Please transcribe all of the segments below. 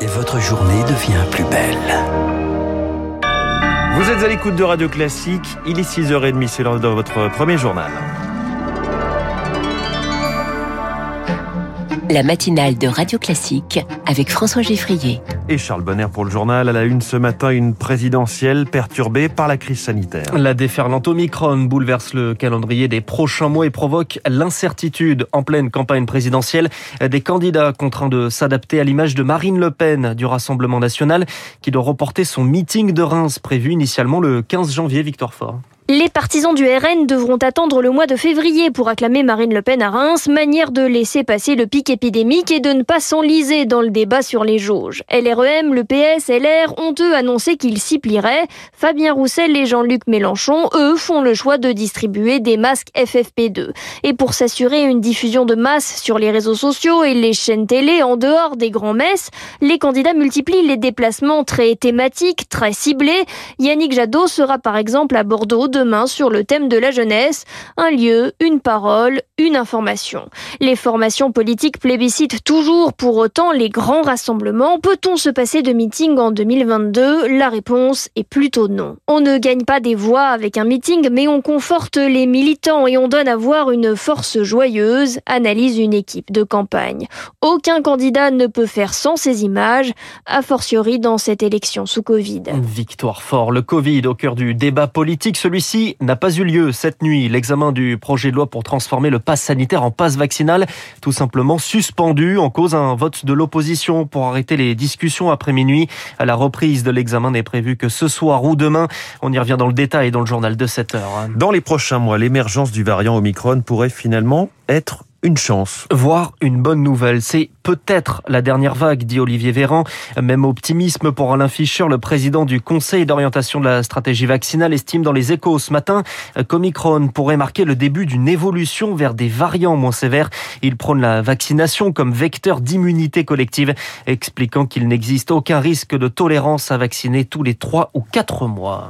et votre journée devient plus belle. Vous êtes à l'écoute de Radio Classique, il est 6h30, c'est l'heure de votre premier journal. La matinale de Radio Classique avec François Geffrier. Et Charles Bonner pour le journal. À la une ce matin, une présidentielle perturbée par la crise sanitaire. La déferlante Omicron bouleverse le calendrier des prochains mois et provoque l'incertitude en pleine campagne présidentielle. Des candidats contraints de s'adapter à l'image de Marine Le Pen du Rassemblement national qui doit reporter son meeting de Reims prévu initialement le 15 janvier, Victor Fort. Les partisans du RN devront attendre le mois de février pour acclamer Marine Le Pen à Reims, manière de laisser passer le pic épidémique et de ne pas s'enliser dans le débat sur les jauges. LREM, le PS, LR ont eux annoncé qu'ils s'y plieraient. Fabien Roussel et Jean-Luc Mélenchon, eux, font le choix de distribuer des masques FFP2. Et pour s'assurer une diffusion de masse sur les réseaux sociaux et les chaînes télé en dehors des grands messes, les candidats multiplient les déplacements très thématiques, très ciblés. Yannick Jadot sera par exemple à Bordeaux demain sur le thème de la jeunesse, un lieu, une parole, une information. Les formations politiques plébiscitent toujours pour autant les grands rassemblements. Peut-on se passer de meeting en 2022 La réponse est plutôt non. On ne gagne pas des voix avec un meeting, mais on conforte les militants et on donne à voir une force joyeuse, analyse une équipe de campagne. Aucun candidat ne peut faire sans ces images, a fortiori dans cette élection sous Covid. Victoire fort, le Covid au cœur du débat politique, celui-ci n'a pas eu lieu cette nuit. L'examen du projet de loi pour transformer le pass sanitaire en passe vaccinal, tout simplement suspendu en cause un vote de l'opposition pour arrêter les discussions après minuit. La reprise de l'examen n'est prévue que ce soir ou demain. On y revient dans le détail dans le journal de 7 heures. Dans les prochains mois, l'émergence du variant Omicron pourrait finalement être une chance. Voir une bonne nouvelle, c'est peut-être la dernière vague, dit Olivier Véran. Même optimisme pour Alain Fischer, le président du Conseil d'orientation de la stratégie vaccinale, estime dans les échos ce matin qu'Omicron pourrait marquer le début d'une évolution vers des variants moins sévères. Il prône la vaccination comme vecteur d'immunité collective, expliquant qu'il n'existe aucun risque de tolérance à vacciner tous les 3 ou 4 mois.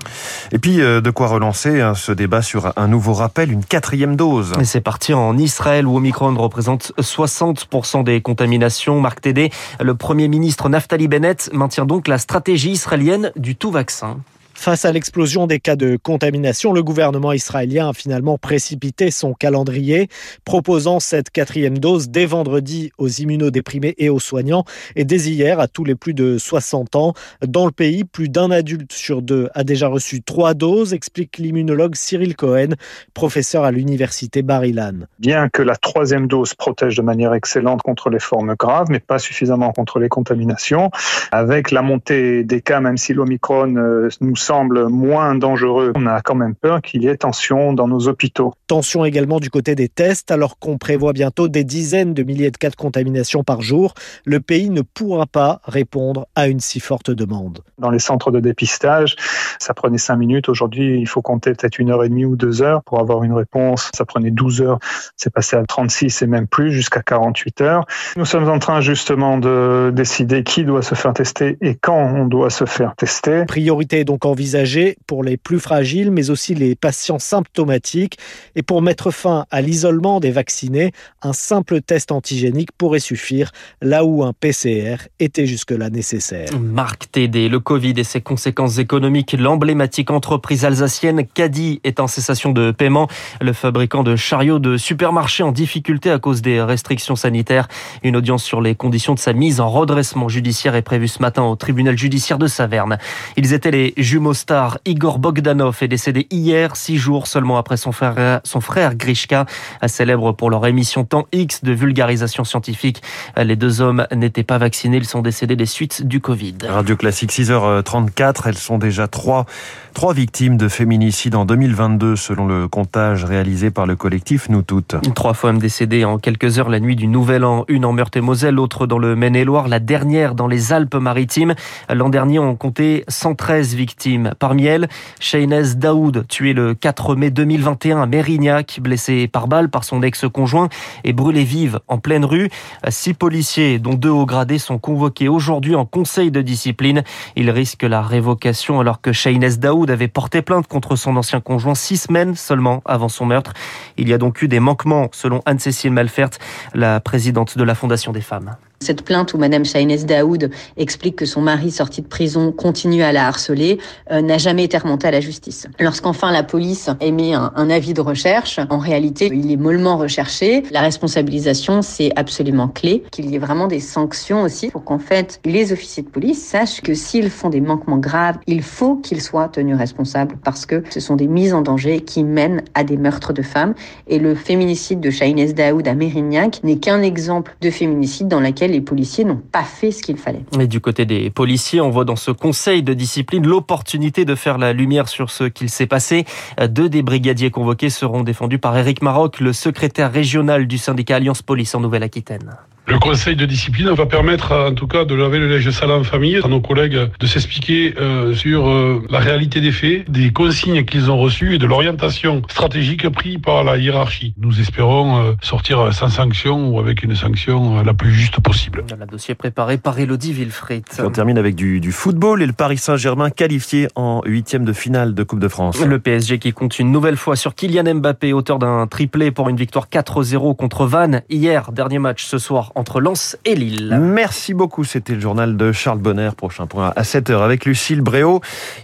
Et puis, euh, de quoi relancer hein, ce débat sur un nouveau rappel, une quatrième dose. C'est parti en Israël où Omicron représente 60% des contaminations. Marc Tédé, le Premier ministre Naftali Bennett maintient donc la stratégie israélienne du tout vaccin. Face à l'explosion des cas de contamination, le gouvernement israélien a finalement précipité son calendrier, proposant cette quatrième dose dès vendredi aux immunodéprimés et aux soignants et dès hier à tous les plus de 60 ans. Dans le pays, plus d'un adulte sur deux a déjà reçu trois doses, explique l'immunologue Cyril Cohen, professeur à l'université Bar-Ilan. Bien que la troisième dose protège de manière excellente contre les formes graves, mais pas suffisamment contre les contaminations, avec la montée des cas, même si l'Omicron euh, nous semble moins dangereux, on a quand même peur qu'il y ait tension dans nos hôpitaux. Tension également du côté des tests, alors qu'on prévoit bientôt des dizaines de milliers de cas de contamination par jour. Le pays ne pourra pas répondre à une si forte demande. Dans les centres de dépistage, ça prenait 5 minutes. Aujourd'hui, il faut compter peut-être une heure et demie ou deux heures pour avoir une réponse. Ça prenait 12 heures. C'est passé à 36 et même plus, jusqu'à 48 heures. Nous sommes en train justement de décider qui doit se faire tester et quand on doit se faire tester. Priorité donc envisagée pour les plus fragiles, mais aussi les patients symptomatiques. Et pour mettre fin à l'isolement des vaccinés, un simple test antigénique pourrait suffire, là où un PCR était jusque-là nécessaire. Marc Tédé, le Covid et ses conséquences économiques, l'emblématique entreprise alsacienne Caddy est en cessation de paiement. Le fabricant de chariots de supermarché en difficulté à cause des restrictions sanitaires. Une audience sur les conditions de sa mise en redressement judiciaire est prévue ce matin au tribunal judiciaire de Saverne. Ils étaient les jumeaux stars. Igor Bogdanov est décédé hier, six jours seulement après son frère, son frère Grishka, célèbre pour leur émission Temps X de vulgarisation scientifique. Les deux hommes n'étaient pas vaccinés, ils sont décédés des suites du Covid. Radio Classique 6h34, elles sont déjà trois, trois victimes de féminicide en 2022 selon le comptage réalisé par le collectif Nous Toutes. Trois femmes décédées en quelques heures la nuit du Nouvel An, une en Meurthe-et-Moselle, l'autre dans le Maine-et-Loire, la dernière dans les Alpes-Maritimes. L'an dernier, on comptait 113 victimes. Parmi elles, Shaynez Daoud, tué le 4 mai 2021 à Mérignac, blessé par balle par son ex-conjoint et brûlé vive en pleine rue. Six policiers, dont deux hauts gradés, sont convoqués aujourd'hui en conseil de discipline. Ils risquent la révocation alors que Shaynez Daoud avait porté plainte contre son ancien conjoint six semaines seulement avant son meurtre. Il y a donc eu des manquements, selon Anne-Cécile Malfert, la présidente de la Fondation des femmes. Cette plainte où Madame Shahinez Daoud explique que son mari sorti de prison continue à la harceler euh, n'a jamais été remontée à la justice. Lorsqu'enfin la police émet un, un avis de recherche, en réalité, il est mollement recherché. La responsabilisation, c'est absolument clé. Qu'il y ait vraiment des sanctions aussi pour qu'en fait les officiers de police sachent que s'ils font des manquements graves, il faut qu'ils soient tenus responsables parce que ce sont des mises en danger qui mènent à des meurtres de femmes. Et le féminicide de Shahinez Daoud à Mérignac n'est qu'un exemple de féminicide dans lequel les policiers n'ont pas fait ce qu'il fallait. Et du côté des policiers, on voit dans ce conseil de discipline l'opportunité de faire la lumière sur ce qu'il s'est passé. Deux des brigadiers convoqués seront défendus par Éric Maroc, le secrétaire régional du syndicat Alliance Police en Nouvelle-Aquitaine. Le conseil de discipline va permettre en tout cas de laver le linge sale en famille, à nos collègues de s'expliquer euh, sur euh, la réalité des faits, des consignes qu'ils ont reçues et de l'orientation stratégique prise par la hiérarchie. Nous espérons euh, sortir sans sanction ou avec une sanction la plus juste possible. Le dossier préparé par Elodie Wilfried. On termine avec du, du football et le Paris Saint-Germain qualifié en huitième de finale de Coupe de France. Le PSG qui compte une nouvelle fois sur Kylian Mbappé, auteur d'un triplé pour une victoire 4-0 contre Vannes hier. Dernier match ce soir entre Lens et Lille. Merci beaucoup. C'était le journal de Charles Bonner. Prochain point à 7h avec Lucille Bréau.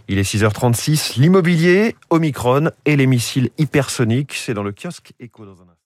Il est 6h36. L'immobilier, Omicron et les missiles hypersoniques. C'est dans le kiosque Echo dans un instant.